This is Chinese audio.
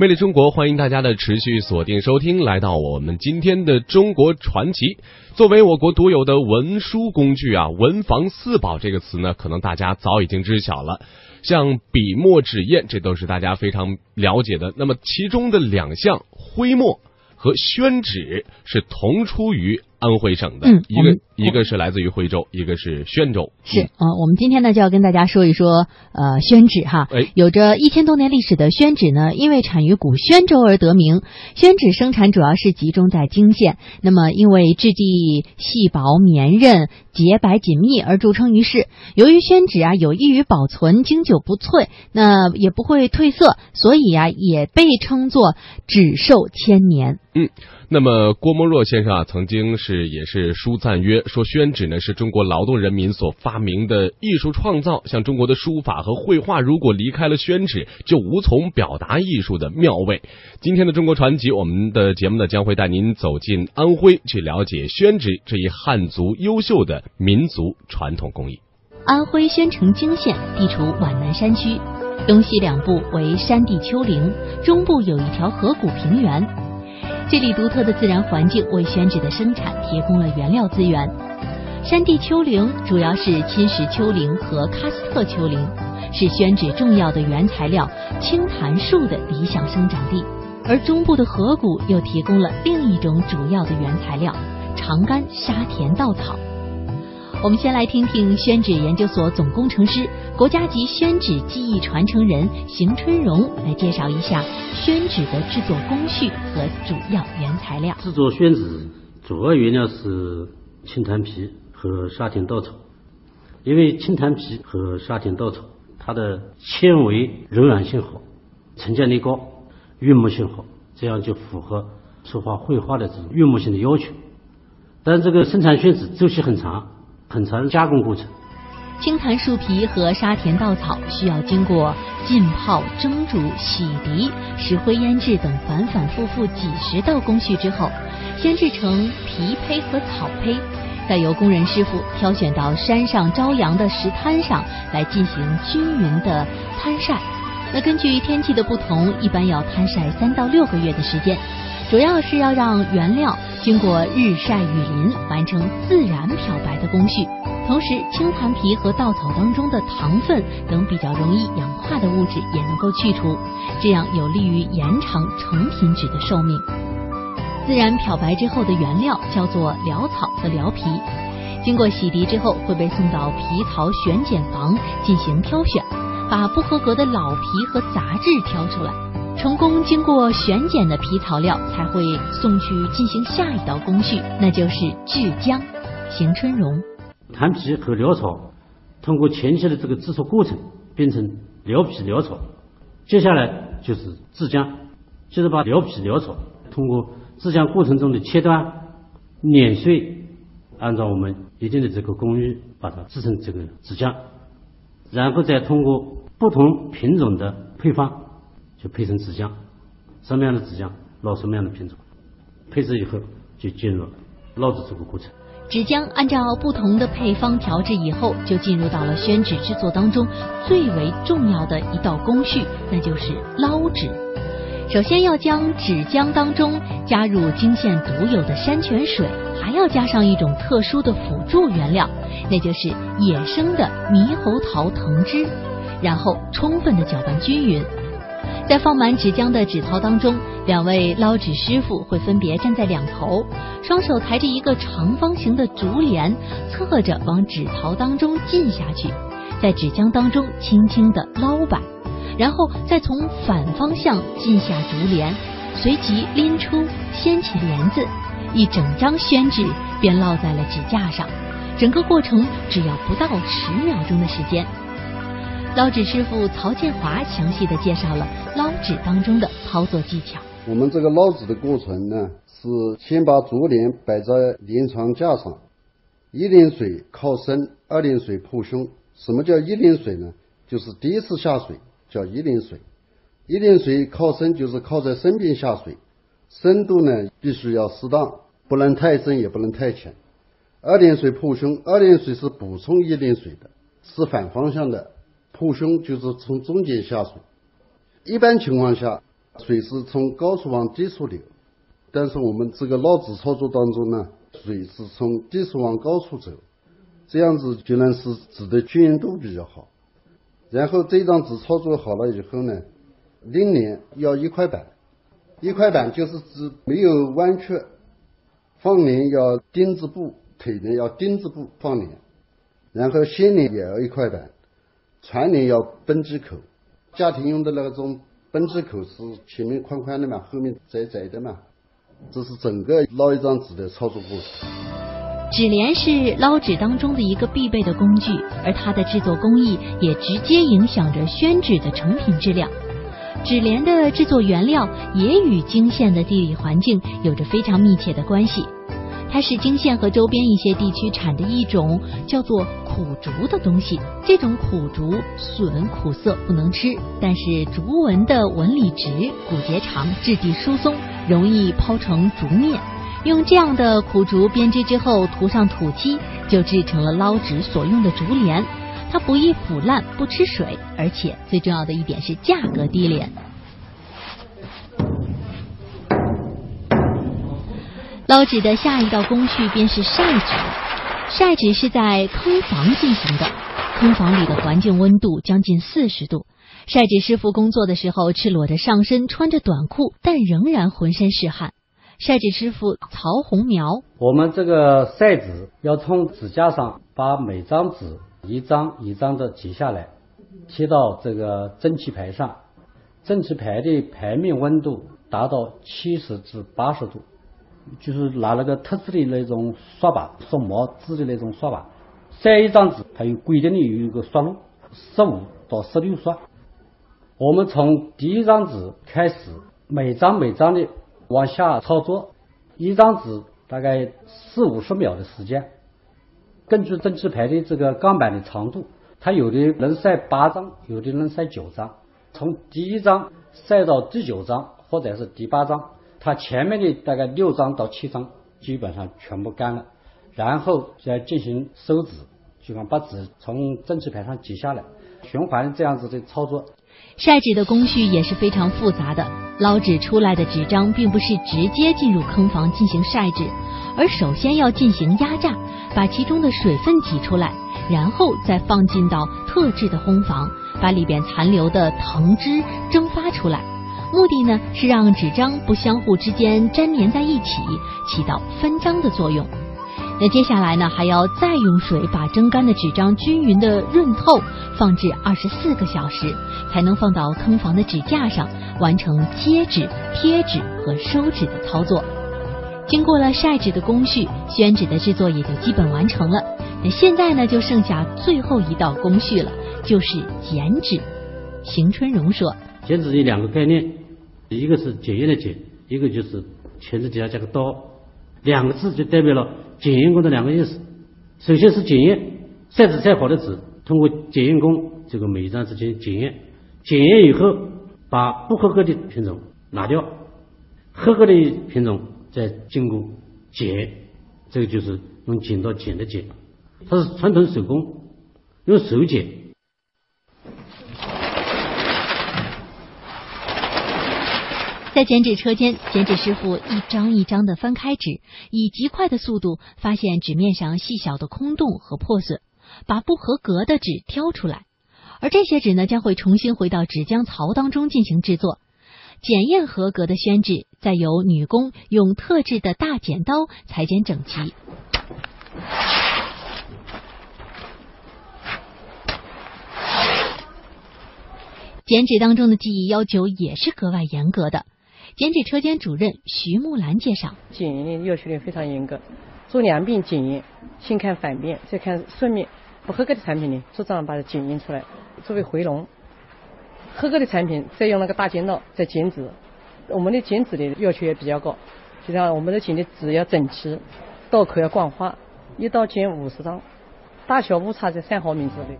魅力中国，欢迎大家的持续锁定收听，来到我们今天的中国传奇。作为我国独有的文书工具啊，文房四宝这个词呢，可能大家早已经知晓了。像笔墨纸砚，这都是大家非常了解的。那么其中的两项徽墨和宣纸是同出于。安徽省的一个，一个是来自于徽州，一个是宣州。是啊，我们今天呢就要跟大家说一说呃宣纸哈。哎，有着一千多年历史的宣纸呢，因为产于古宣州而得名。宣纸生产主要是集中在泾县，那么因为质地细薄绵韧、洁白紧密而著称于世。由于宣纸啊有益于保存，经久不脆，那也不会褪色，所以啊也被称作纸寿千年。嗯。那么郭沫若先生啊，曾经是也是书赞曰说，宣纸呢是中国劳动人民所发明的艺术创造。像中国的书法和绘画，如果离开了宣纸，就无从表达艺术的妙味。今天的中国传奇，我们的节目呢将会带您走进安徽，去了解宣纸这一汉族优秀的民族传统工艺。安徽宣城泾县地处皖南山区，东西两部为山地丘陵，中部有一条河谷平原。这里独特的自然环境为宣纸的生产提供了原料资源。山地丘陵主要是侵蚀丘陵和喀斯特丘陵，是宣纸重要的原材料青檀树的理想生长地。而中部的河谷又提供了另一种主要的原材料长干沙田稻草。我们先来听听宣纸研究所总工程师、国家级宣纸技艺传承人邢春荣来介绍一下宣纸的制作工序和主要原材料。制作宣纸主要原料是青檀皮和沙田稻草，因为青檀皮和沙田稻草它的纤维柔软性好，成交率高，悦目性好，这样就符合书法绘画的这种悦目性的要求。但这个生产宣纸周期很长。很长加工过程。青檀树皮和沙田稻草需要经过浸泡、蒸煮、洗涤、石灰腌制等反反复复几十道工序之后，先制成皮胚和草胚，再由工人师傅挑选到山上朝阳的石滩上来进行均匀的摊晒。那根据天气的不同，一般要摊晒三到六个月的时间。主要是要让原料经过日晒雨淋，完成自然漂白的工序。同时，青檀皮和稻草当中的糖分等比较容易氧化的物质也能够去除，这样有利于延长成品纸的寿命。自然漂白之后的原料叫做潦草和潦皮，经过洗涤之后会被送到皮草选检房进行挑选，把不合格的老皮和杂质挑出来。成功经过选拣的皮草料才会送去进行下一道工序，那就是制浆。邢春荣，檀皮和潦草通过前期的这个制作过程变成潦皮潦草，接下来就是制浆，就是把潦皮潦草通过制浆过程中的切断、碾碎，按照我们一定的这个工艺把它制成这个纸浆，然后再通过不同品种的配方。就配成纸浆，什么样的纸浆捞什么样的品种，配置以后就进入捞制这个过程。纸浆按照不同的配方调制以后，就进入到了宣纸制作当中最为重要的一道工序，那就是捞纸。首先要将纸浆当中加入泾县独有的山泉水，还要加上一种特殊的辅助原料，那就是野生的猕猴桃藤汁，然后充分的搅拌均匀。在放满纸浆的纸槽当中，两位捞纸师傅会分别站在两头，双手抬着一个长方形的竹帘，侧着往纸槽当中浸下去，在纸浆当中轻轻地捞摆，然后再从反方向浸下竹帘，随即拎出掀起帘子，一整张宣纸便落在了纸架上。整个过程只要不到十秒钟的时间。捞纸师傅曹建华详细的介绍了捞纸当中的操作技巧。我们这个捞纸的过程呢，是先把竹帘摆在连床架上，一淋水靠身，二淋水铺胸。什么叫一淋水呢？就是第一次下水叫一淋水，一淋水靠身就是靠在身边下水，深度呢必须要适当，不能太深也不能太浅。二淋水铺胸，二淋水是补充一淋水的，是反方向的。护胸就是从中间下水，一般情况下，水是从高处往低处流，但是我们这个捞纸操作当中呢，水是从低处往高处走，这样子就能使纸的均匀度比较好。然后这张纸操作好了以后呢，拎脸要一块板，一块板就是指没有弯曲，放脸要丁字步，腿呢要丁字步放脸，然后掀联也要一块板，传联要绷机口。家庭用的那种绷机口是前面宽宽的嘛，后面窄窄的嘛，这是整个捞一张纸的操作过程。纸帘是捞纸当中的一个必备的工具，而它的制作工艺也直接影响着宣纸的成品质量。纸帘的制作原料也与泾县的地理环境有着非常密切的关系。它是泾县和周边一些地区产的一种叫做苦竹的东西。这种苦竹笋苦涩，不能吃，但是竹纹的纹理直，骨节长，质地疏松，容易抛成竹面。用这样的苦竹编织之后，涂上土漆，就制成了捞纸所用的竹帘。它不易腐烂，不吃水，而且最重要的一点是价格低廉。捞纸的下一道工序便是晒纸。晒纸是在坑房进行的，坑房里的环境温度将近四十度。晒纸师傅工作的时候赤裸着上身，穿着短裤，但仍然浑身是汗。晒纸师傅曹红苗，我们这个晒纸要从纸架上把每张纸一张一张的挤下来，贴到这个蒸汽排上。蒸汽排的排面温度达到七十至八十度。就是拿那个特制的那种刷把，刷毛织的那种刷把，晒一张纸，它有规定的有一个刷路，十五到十六刷。我们从第一张纸开始，每张每张的往下操作，一张纸大概四五十秒的时间。根据蒸汽排的这个钢板的长度，它有的能晒八张，有的能晒九张。从第一张晒到第九张，或者是第八张。把前面的大概六张到七张基本上全部干了，然后再进行收纸，就把纸从蒸汽排上挤下来，循环这样子的操作。晒纸的工序也是非常复杂的，捞纸出来的纸张并不是直接进入坑房进行晒纸，而首先要进行压榨，把其中的水分挤出来，然后再放进到特制的烘房，把里边残留的藤汁蒸发出来。目的呢是让纸张不相互之间粘连在一起，起到分张的作用。那接下来呢，还要再用水把蒸干的纸张均匀的润透，放置二十四个小时，才能放到坑房的纸架上，完成接纸、贴纸和收纸的操作。经过了晒纸的工序，宣纸的制作也就基本完成了。那现在呢，就剩下最后一道工序了，就是剪纸。邢春荣说。剪纸有两个概念，一个是检验的检，一个就是钳子底下加个刀，两个字就代表了检验工的两个意思。首先是检验，晒纸晒好的纸，通过检验工这个每一张纸进行检验，检验以后把不合格的品种拿掉，合格的品种再经过剪，这个就是用剪刀剪的剪，它是传统手工，用手剪。在剪纸车间，剪纸师傅一张一张的翻开纸，以极快的速度发现纸面上细小的空洞和破损，把不合格的纸挑出来。而这些纸呢，将会重新回到纸浆槽当中进行制作。检验合格的宣纸，再由女工用特制的大剪刀裁剪整齐。剪纸当中的技艺要求也是格外严格的。剪纸车间主任徐木兰介绍：检验的要求呢非常严格，做两遍检验，先看反面，再看顺面。不合格的产品呢，就这样把它检验出来，作为回笼。合格的产品再用那个大剪刀再剪纸。我们的剪纸的要求也比较高，就像我们的剪的纸要整齐，刀口要光滑，一刀剪五十张，大小误差在三毫米之内。